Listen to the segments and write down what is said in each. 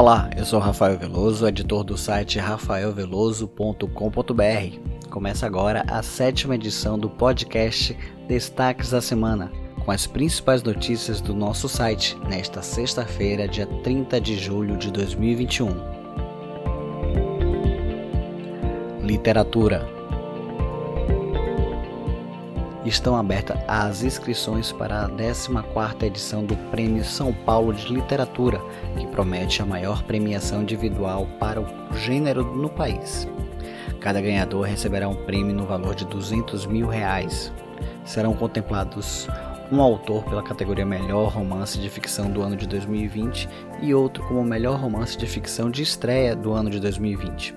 Olá, eu sou Rafael Veloso, editor do site rafaelveloso.com.br. Começa agora a sétima edição do podcast Destaques da Semana, com as principais notícias do nosso site nesta sexta-feira, dia 30 de julho de 2021. Literatura estão abertas as inscrições para a 14ª edição do Prêmio São Paulo de Literatura, que promete a maior premiação individual para o gênero no país. Cada ganhador receberá um prêmio no valor de 200 mil reais. Serão contemplados um autor pela categoria Melhor Romance de Ficção do ano de 2020 e outro como Melhor Romance de Ficção de Estreia do ano de 2020.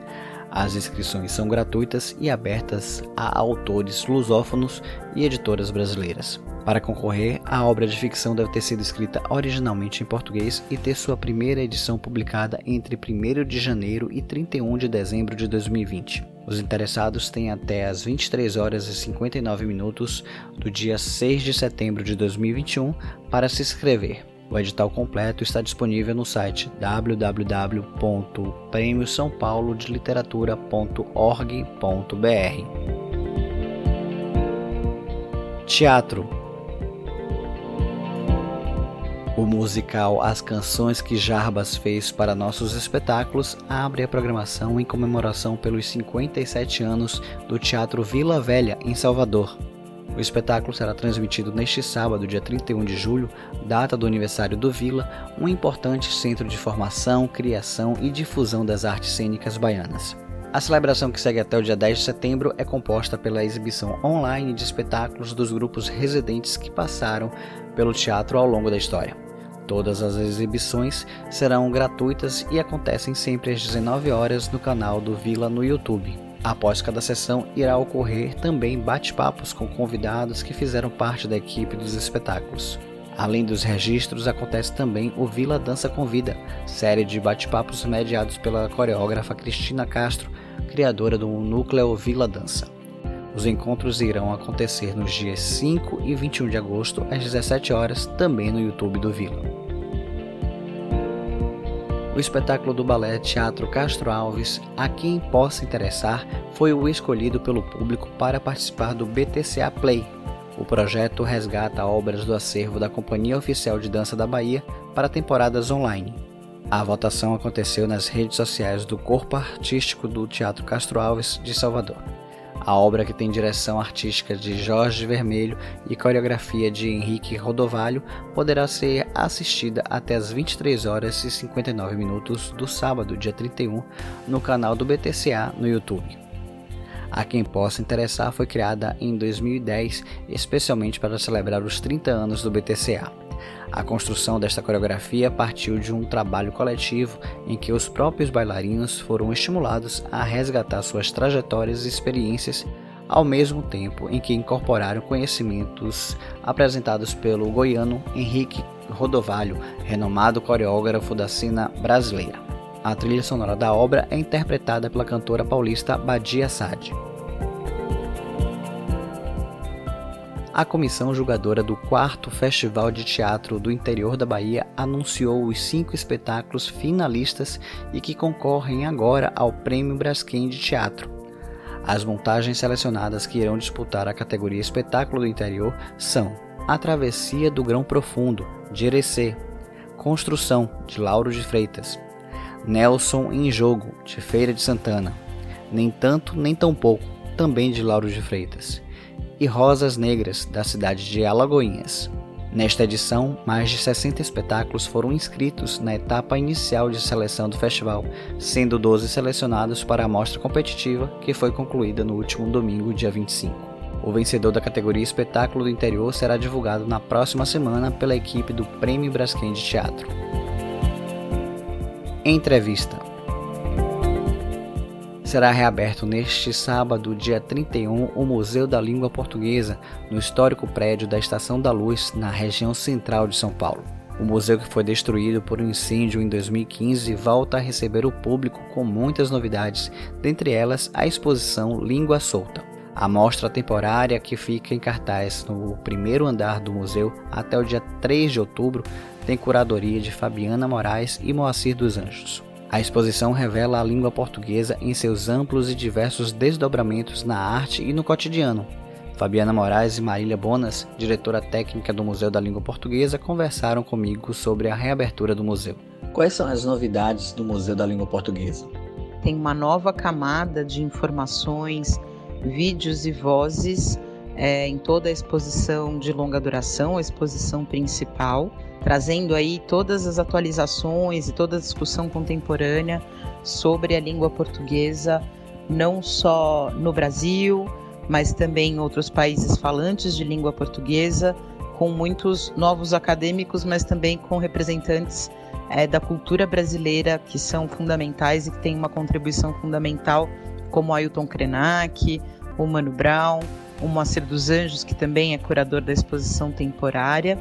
As inscrições são gratuitas e abertas a autores lusófonos e editoras brasileiras. Para concorrer, a obra de ficção deve ter sido escrita originalmente em português e ter sua primeira edição publicada entre 1 de janeiro e 31 de dezembro de 2020. Os interessados têm até as 23 horas e 59 minutos do dia 6 de setembro de 2021 para se inscrever. O edital completo está disponível no site www.prêmio-são-paulo-de-literatura.org.br. Teatro o musical As Canções que Jarbas fez para nossos espetáculos abre a programação em comemoração pelos 57 anos do Teatro Vila Velha, em Salvador. O espetáculo será transmitido neste sábado, dia 31 de julho, data do aniversário do Vila, um importante centro de formação, criação e difusão das artes cênicas baianas. A celebração que segue até o dia 10 de setembro é composta pela exibição online de espetáculos dos grupos residentes que passaram pelo teatro ao longo da história. Todas as exibições serão gratuitas e acontecem sempre às 19 horas no canal do Vila no YouTube. Após cada sessão, irá ocorrer também bate-papos com convidados que fizeram parte da equipe dos espetáculos. Além dos registros, acontece também o Vila Dança Convida, série de bate-papos mediados pela coreógrafa Cristina Castro, criadora do núcleo Vila Dança. Os encontros irão acontecer nos dias 5 e 21 de agosto, às 17 horas, também no YouTube do Vila. O espetáculo do balé Teatro Castro Alves, a quem possa interessar, foi o escolhido pelo público para participar do BTCA Play. O projeto resgata obras do acervo da Companhia Oficial de Dança da Bahia para temporadas online. A votação aconteceu nas redes sociais do Corpo Artístico do Teatro Castro Alves de Salvador. A obra, que tem direção artística de Jorge Vermelho e coreografia de Henrique Rodovalho, poderá ser assistida até as 23 horas e 59 minutos do sábado, dia 31, no canal do BTCA no YouTube. A quem possa interessar, foi criada em 2010 especialmente para celebrar os 30 anos do BTCA. A construção desta coreografia partiu de um trabalho coletivo em que os próprios bailarinos foram estimulados a resgatar suas trajetórias e experiências, ao mesmo tempo em que incorporaram conhecimentos apresentados pelo goiano Henrique Rodovalho, renomado coreógrafo da cena brasileira. A trilha sonora da obra é interpretada pela cantora paulista Badia Sade. A comissão julgadora do quarto Festival de Teatro do Interior da Bahia anunciou os cinco espetáculos finalistas e que concorrem agora ao Prêmio Braskem de Teatro. As montagens selecionadas que irão disputar a categoria Espetáculo do Interior são A Travessia do Grão Profundo, de Irecê, Construção, de Lauro de Freitas, Nelson em Jogo, de Feira de Santana, Nem Tanto Nem Tão Pouco, também de Lauro de Freitas, e Rosas Negras, da cidade de Alagoinhas. Nesta edição, mais de 60 espetáculos foram inscritos na etapa inicial de seleção do festival, sendo 12 selecionados para a mostra competitiva, que foi concluída no último domingo, dia 25. O vencedor da categoria Espetáculo do Interior será divulgado na próxima semana pela equipe do Prêmio Braskem de Teatro. Entrevista será reaberto neste sábado, dia 31, o Museu da Língua Portuguesa, no histórico prédio da Estação da Luz, na região central de São Paulo. O museu que foi destruído por um incêndio em 2015 volta a receber o público com muitas novidades, dentre elas a exposição Língua Solta. A mostra temporária, que fica em cartaz no primeiro andar do museu até o dia 3 de outubro, tem curadoria de Fabiana Moraes e Moacir dos Anjos. A exposição revela a língua portuguesa em seus amplos e diversos desdobramentos na arte e no cotidiano. Fabiana Moraes e Marília Bonas, diretora técnica do Museu da Língua Portuguesa, conversaram comigo sobre a reabertura do museu. Quais são as novidades do Museu da Língua Portuguesa? Tem uma nova camada de informações, vídeos e vozes é, em toda a exposição de longa duração, a exposição principal trazendo aí todas as atualizações e toda a discussão contemporânea sobre a língua portuguesa, não só no Brasil, mas também em outros países falantes de língua portuguesa, com muitos novos acadêmicos, mas também com representantes é, da cultura brasileira que são fundamentais e que têm uma contribuição fundamental, como Ailton Krenak, o Mano Brown, o Moacir dos Anjos, que também é curador da exposição temporária.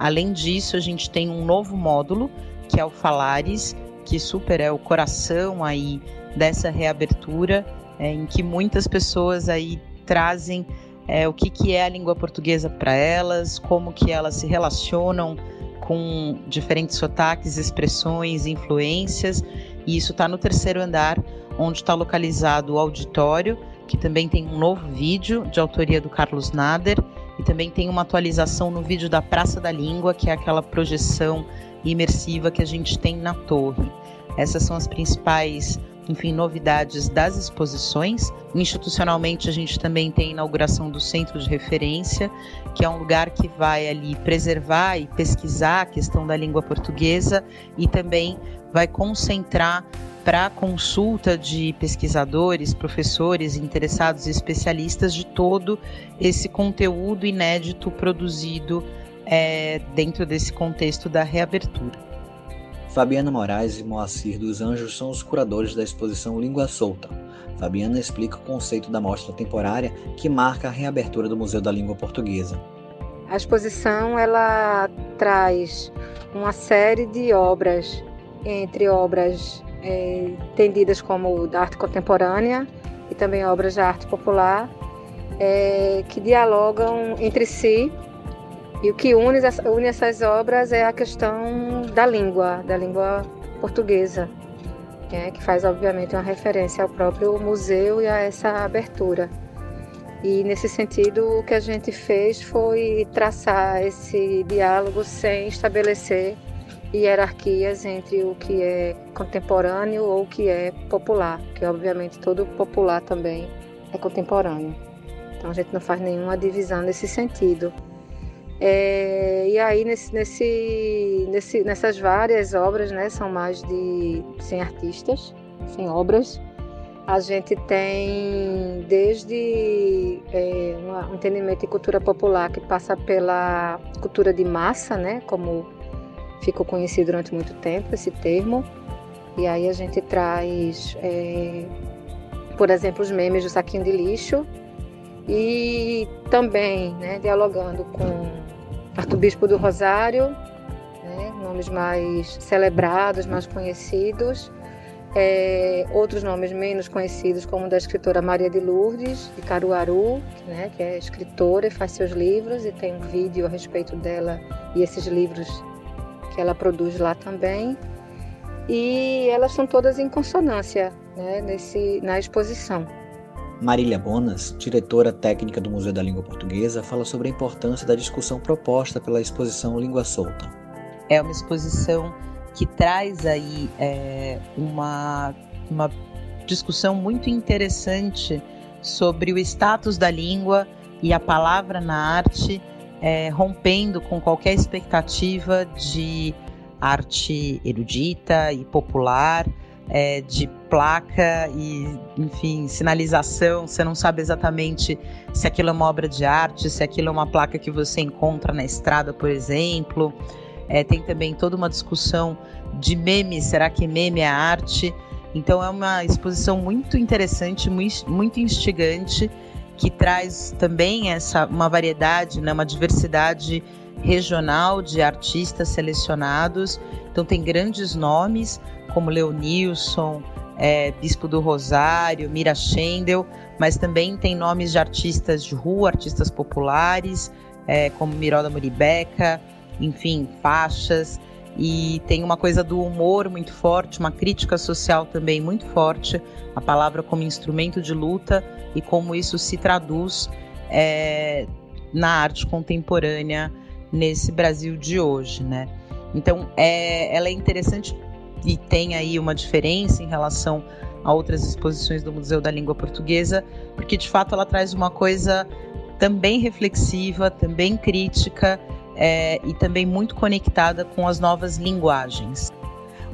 Além disso, a gente tem um novo módulo, que é o Falares, que super é o coração aí dessa reabertura, é, em que muitas pessoas aí trazem é, o que, que é a língua portuguesa para elas, como que elas se relacionam com diferentes sotaques, expressões, influências. E isso está no terceiro andar, onde está localizado o auditório, que também tem um novo vídeo de autoria do Carlos Nader e também tem uma atualização no vídeo da Praça da Língua, que é aquela projeção imersiva que a gente tem na torre. Essas são as principais enfim, novidades das exposições. Institucionalmente, a gente também tem a inauguração do Centro de Referência, que é um lugar que vai ali preservar e pesquisar a questão da língua portuguesa e também vai concentrar para consulta de pesquisadores, professores, interessados e especialistas de todo esse conteúdo inédito produzido é, dentro desse contexto da reabertura. Fabiana Moraes e Moacir dos Anjos são os curadores da exposição Língua Solta. Fabiana explica o conceito da mostra temporária que marca a reabertura do Museu da Língua Portuguesa. A exposição ela traz uma série de obras, entre obras é, entendidas como da arte contemporânea e também obras de arte popular, é, que dialogam entre si. E o que une, une essas obras é a questão da língua, da língua portuguesa, é, que faz obviamente uma referência ao próprio museu e a essa abertura. E nesse sentido, o que a gente fez foi traçar esse diálogo sem estabelecer hierarquias entre o que é contemporâneo ou o que é popular, que obviamente todo popular também é contemporâneo. Então a gente não faz nenhuma divisão nesse sentido. É, e aí nesse, nesse, nesse, nessas várias obras, né, são mais de 100 artistas, 100 obras, a gente tem desde é, um entendimento de cultura popular que passa pela cultura de massa, né, como ficou conhecido durante muito tempo esse termo. E aí a gente traz, é, por exemplo, os memes do saquinho de lixo e também né, dialogando com arcebispo do Rosário, né, nomes mais celebrados, mais conhecidos. É, outros nomes menos conhecidos, como da escritora Maria de Lourdes, de Caruaru, né, que é escritora e faz seus livros, e tem um vídeo a respeito dela e esses livros que ela produz lá também. E elas são todas em consonância né, nesse, na exposição. Marília Bonas, diretora técnica do Museu da Língua Portuguesa, fala sobre a importância da discussão proposta pela exposição Língua Solta. É uma exposição que traz aí é, uma, uma discussão muito interessante sobre o status da língua e a palavra na arte é, rompendo com qualquer expectativa de arte erudita e popular, é, de placa e, enfim, sinalização. Você não sabe exatamente se aquilo é uma obra de arte, se aquilo é uma placa que você encontra na estrada, por exemplo. É, tem também toda uma discussão de meme, será que meme é arte? Então é uma exposição muito interessante, muito instigante que traz também essa uma variedade, né, uma diversidade regional de artistas selecionados. Então tem grandes nomes como Leonilson, é, Bispo do Rosário, Mira Schendel, mas também tem nomes de artistas de rua, artistas populares, é, como Mirola Muribeca, enfim, faixas. E tem uma coisa do humor muito forte, uma crítica social também muito forte, a palavra como instrumento de luta e como isso se traduz é, na arte contemporânea nesse Brasil de hoje, né? Então, é, ela é interessante e tem aí uma diferença em relação a outras exposições do Museu da Língua Portuguesa, porque de fato ela traz uma coisa também reflexiva, também crítica é, e também muito conectada com as novas linguagens.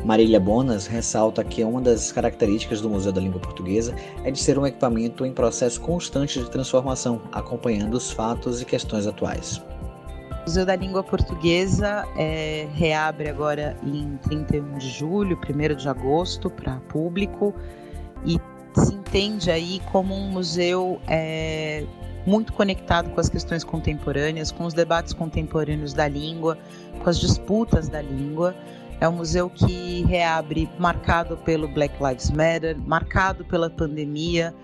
Marília Bonas ressalta que uma das características do Museu da Língua Portuguesa é de ser um equipamento em processo constante de transformação, acompanhando os fatos e questões atuais. O Museu da Língua Portuguesa é, reabre agora em 31 de julho, 1 de agosto, para público, e se entende aí como um museu é, muito conectado com as questões contemporâneas, com os debates contemporâneos da língua, com as disputas da língua. É um museu que reabre marcado pelo Black Lives Matter, marcado pela pandemia,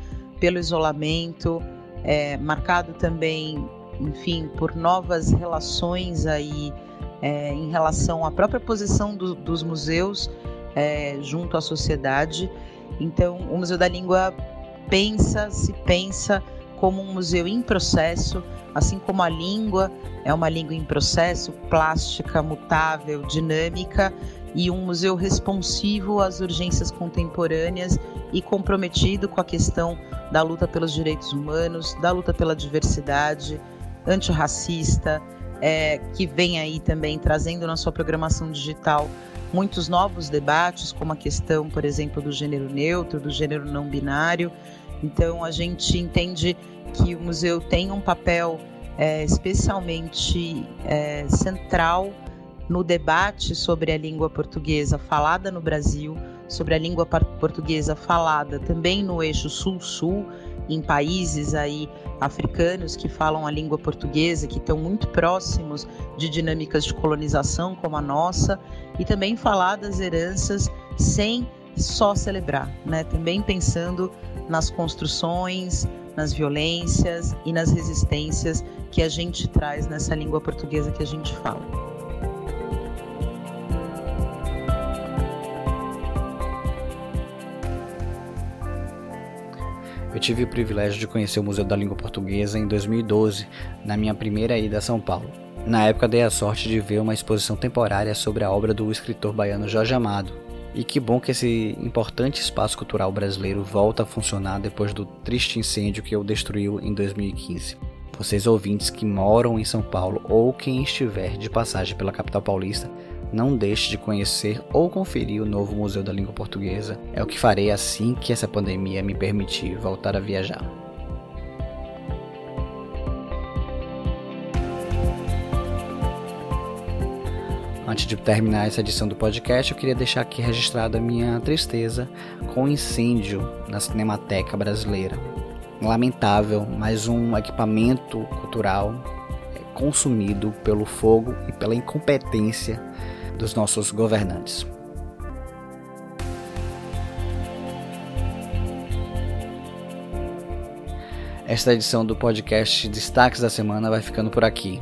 pelo isolamento, é, marcado também enfim, por novas relações aí é, em relação à própria posição do, dos museus é, junto à sociedade. Então, o Museu da Língua pensa, se pensa como um museu em processo, assim como a língua é uma língua em processo, plástica, mutável, dinâmica, e um museu responsivo às urgências contemporâneas e comprometido com a questão da luta pelos direitos humanos, da luta pela diversidade, antirracista, é, que vem aí também trazendo na sua programação digital muitos novos debates, como a questão, por exemplo, do gênero neutro, do gênero não binário. Então, a gente entende que o museu tem um papel é, especialmente é, central no debate sobre a língua portuguesa falada no Brasil, sobre a língua portuguesa falada também no eixo sul-sul em países aí africanos que falam a língua portuguesa, que estão muito próximos de dinâmicas de colonização como a nossa, e também falar das heranças sem só celebrar, né? Também pensando nas construções, nas violências e nas resistências que a gente traz nessa língua portuguesa que a gente fala. Eu tive o privilégio de conhecer o Museu da Língua Portuguesa em 2012, na minha primeira ida a São Paulo. Na época dei a sorte de ver uma exposição temporária sobre a obra do escritor baiano Jorge Amado. E que bom que esse importante espaço cultural brasileiro volta a funcionar depois do triste incêndio que o destruiu em 2015. Vocês ouvintes que moram em São Paulo ou quem estiver de passagem pela capital paulista, não deixe de conhecer ou conferir o novo Museu da Língua Portuguesa. É o que farei assim que essa pandemia me permitir voltar a viajar. Antes de terminar essa edição do podcast, eu queria deixar aqui registrada a minha tristeza com o incêndio na Cinemateca Brasileira. Lamentável, mas um equipamento cultural consumido pelo fogo e pela incompetência dos nossos governantes. Esta edição do podcast Destaques da Semana vai ficando por aqui.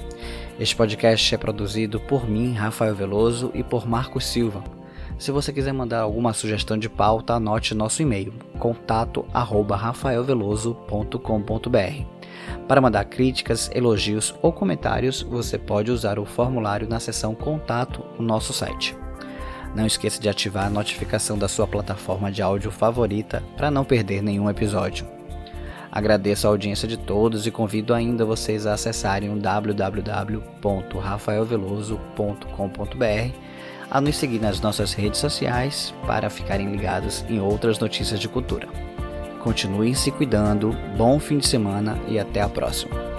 Este podcast é produzido por mim, Rafael Veloso, e por Marcos Silva. Se você quiser mandar alguma sugestão de pauta, anote nosso e-mail, contato@rafaelveloso.com.br. Para mandar críticas, elogios ou comentários, você pode usar o formulário na seção Contato no nosso site. Não esqueça de ativar a notificação da sua plataforma de áudio favorita para não perder nenhum episódio. Agradeço a audiência de todos e convido ainda vocês a acessarem o www.rafaelveloso.com.br, a nos seguir nas nossas redes sociais para ficarem ligados em outras notícias de cultura. Continuem se cuidando, bom fim de semana e até a próxima.